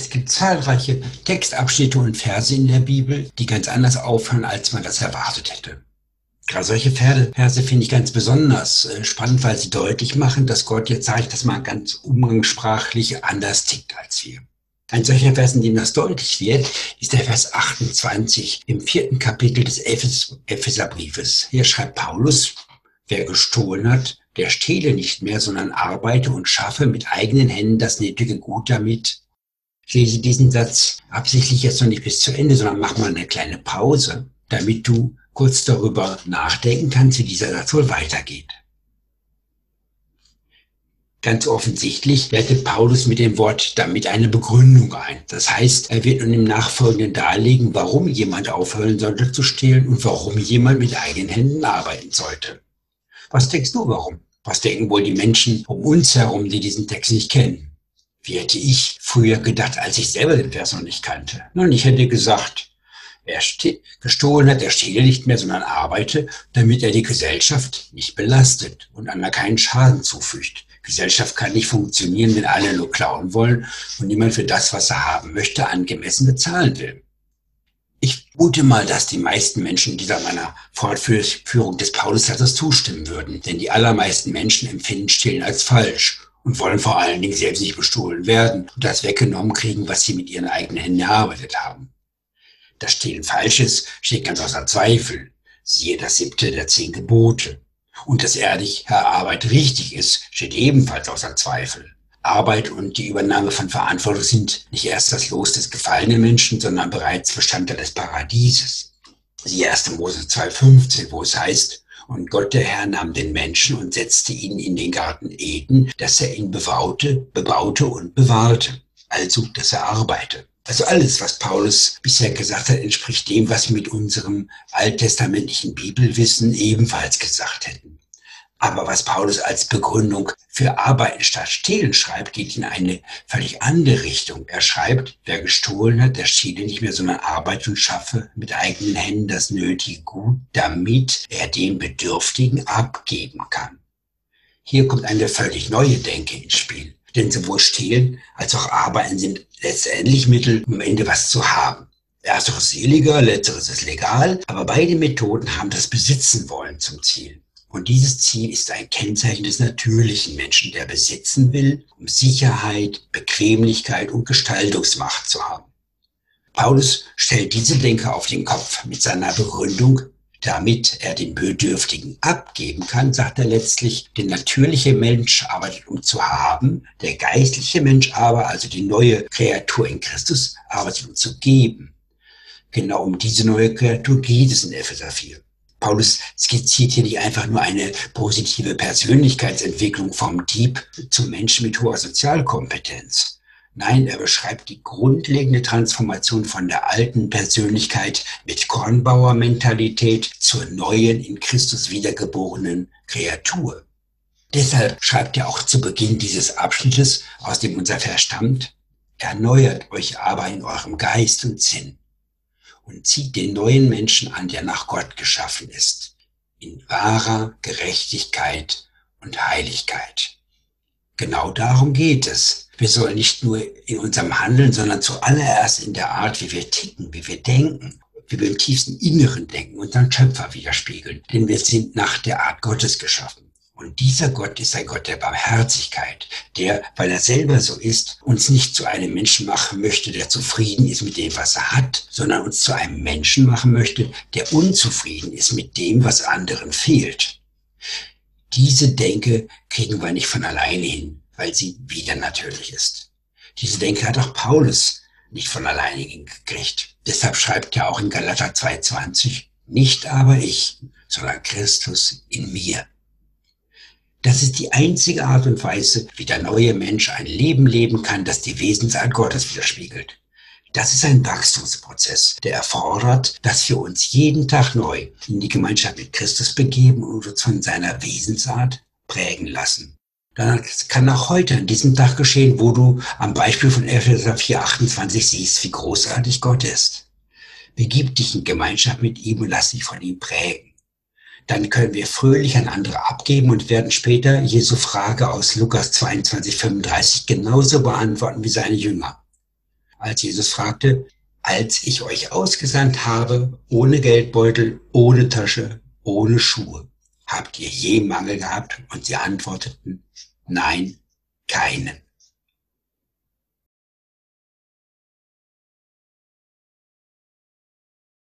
Es gibt zahlreiche Textabschnitte und Verse in der Bibel, die ganz anders aufhören, als man das erwartet hätte. Gerade solche Verse finde ich ganz besonders äh, spannend, weil sie deutlich machen, dass Gott jetzt, sage ich das mal ganz umgangssprachlich, anders tickt als wir. Ein solcher Vers, in dem das deutlich wird, ist der Vers 28 im vierten Kapitel des Epheserbriefes. Hier schreibt Paulus, wer gestohlen hat, der stehle nicht mehr, sondern arbeite und schaffe mit eigenen Händen das nötige Gut damit, lese diesen Satz absichtlich jetzt noch nicht bis zu Ende, sondern mach mal eine kleine Pause, damit du kurz darüber nachdenken kannst, wie dieser Satz wohl weitergeht. Ganz offensichtlich wertet Paulus mit dem Wort damit eine Begründung ein. Das heißt, er wird nun im Nachfolgenden darlegen, warum jemand aufhören sollte zu stehlen und warum jemand mit eigenen Händen arbeiten sollte. Was denkst du warum? Was denken wohl die Menschen um uns herum, die diesen Text nicht kennen? Wie hätte ich früher gedacht, als ich selber den Vers noch nicht kannte? Nun, ich hätte gesagt, wer gestohlen hat, der stehle nicht mehr, sondern arbeite, damit er die Gesellschaft nicht belastet und einmal keinen Schaden zufügt. Gesellschaft kann nicht funktionieren, wenn alle nur klauen wollen und niemand für das, was er haben möchte, angemessen bezahlen will. Ich mute mal, dass die meisten Menschen dieser meiner Fortführung des Paulus-Satzes zustimmen würden, denn die allermeisten Menschen empfinden Stillen als falsch und wollen vor allen Dingen selbst nicht bestohlen werden und das weggenommen kriegen, was sie mit ihren eigenen Händen erarbeitet haben. Das Stehlen Falsches steht ganz außer Zweifel. Siehe das siebte der zehn Gebote. Und dass ehrliche Arbeit richtig ist, steht ebenfalls außer Zweifel. Arbeit und die Übernahme von Verantwortung sind nicht erst das Los des gefallenen Menschen, sondern bereits Bestandteil des Paradieses. Siehe 1. Mose 2,15, wo es heißt, und Gott der Herr nahm den Menschen und setzte ihn in den Garten Eden, dass er ihn bewaute, bebaute und bewahrte. Also, dass er arbeite. Also alles, was Paulus bisher gesagt hat, entspricht dem, was wir mit unserem alttestamentlichen Bibelwissen ebenfalls gesagt hätten. Aber was Paulus als Begründung für Arbeiten statt Stehlen schreibt, geht in eine völlig andere Richtung. Er schreibt, wer gestohlen hat, der stehle nicht mehr, sondern arbeite und schaffe mit eigenen Händen das nötige Gut, damit er dem Bedürftigen abgeben kann. Hier kommt eine völlig neue Denke ins Spiel. Denn sowohl Stehlen als auch Arbeiten sind letztendlich Mittel, um am Ende was zu haben. Ersteres ist illegal, letzteres ist legal, aber beide Methoden haben das Besitzen wollen zum Ziel. Und dieses Ziel ist ein Kennzeichen des natürlichen Menschen, der besitzen will, um Sicherheit, Bequemlichkeit und Gestaltungsmacht zu haben. Paulus stellt diese Denke auf den Kopf mit seiner Begründung, damit er den Bedürftigen abgeben kann, sagt er letztlich, der natürliche Mensch arbeitet um zu haben, der geistliche Mensch aber, also die neue Kreatur in Christus, arbeitet um zu geben. Genau um diese neue Kreatur geht es in Epheser 4. Paulus skizziert hier nicht einfach nur eine positive Persönlichkeitsentwicklung vom Dieb zum Menschen mit hoher Sozialkompetenz. Nein, er beschreibt die grundlegende Transformation von der alten Persönlichkeit mit Kornbauer-Mentalität zur neuen, in Christus wiedergeborenen Kreatur. Deshalb schreibt er auch zu Beginn dieses Abschnittes, aus dem unser Vers stammt, erneuert euch aber in eurem Geist und Sinn und zieht den neuen Menschen an, der nach Gott geschaffen ist, in wahrer Gerechtigkeit und Heiligkeit. Genau darum geht es. Wir sollen nicht nur in unserem Handeln, sondern zuallererst in der Art, wie wir ticken, wie wir denken, wie wir im tiefsten Inneren denken, unseren Schöpfer widerspiegeln. Denn wir sind nach der Art Gottes geschaffen. Und dieser Gott ist ein Gott der Barmherzigkeit, der, weil er selber so ist, uns nicht zu einem Menschen machen möchte, der zufrieden ist mit dem, was er hat, sondern uns zu einem Menschen machen möchte, der unzufrieden ist mit dem, was anderen fehlt. Diese Denke kriegen wir nicht von alleine hin, weil sie wieder natürlich ist. Diese Denke hat auch Paulus nicht von alleine hingekriegt. Deshalb schreibt er auch in Galater 2,20, nicht aber ich, sondern Christus in mir. Das ist die einzige Art und Weise, wie der neue Mensch ein Leben leben kann, das die Wesensart Gottes widerspiegelt. Das ist ein Wachstumsprozess, der erfordert, dass wir uns jeden Tag neu in die Gemeinschaft mit Christus begeben und uns von seiner Wesensart prägen lassen. Das kann auch heute an diesem Tag geschehen, wo du am Beispiel von Epheser 4,28 siehst, wie großartig Gott ist. Begib dich in Gemeinschaft mit ihm und lass dich von ihm prägen dann können wir fröhlich an andere abgeben und werden später Jesu Frage aus Lukas 22, 35 genauso beantworten wie seine Jünger. als Jesus fragte, als ich euch ausgesandt habe, ohne Geldbeutel, ohne Tasche, ohne Schuhe, habt ihr je Mangel gehabt? Und sie antworteten, nein, keinen.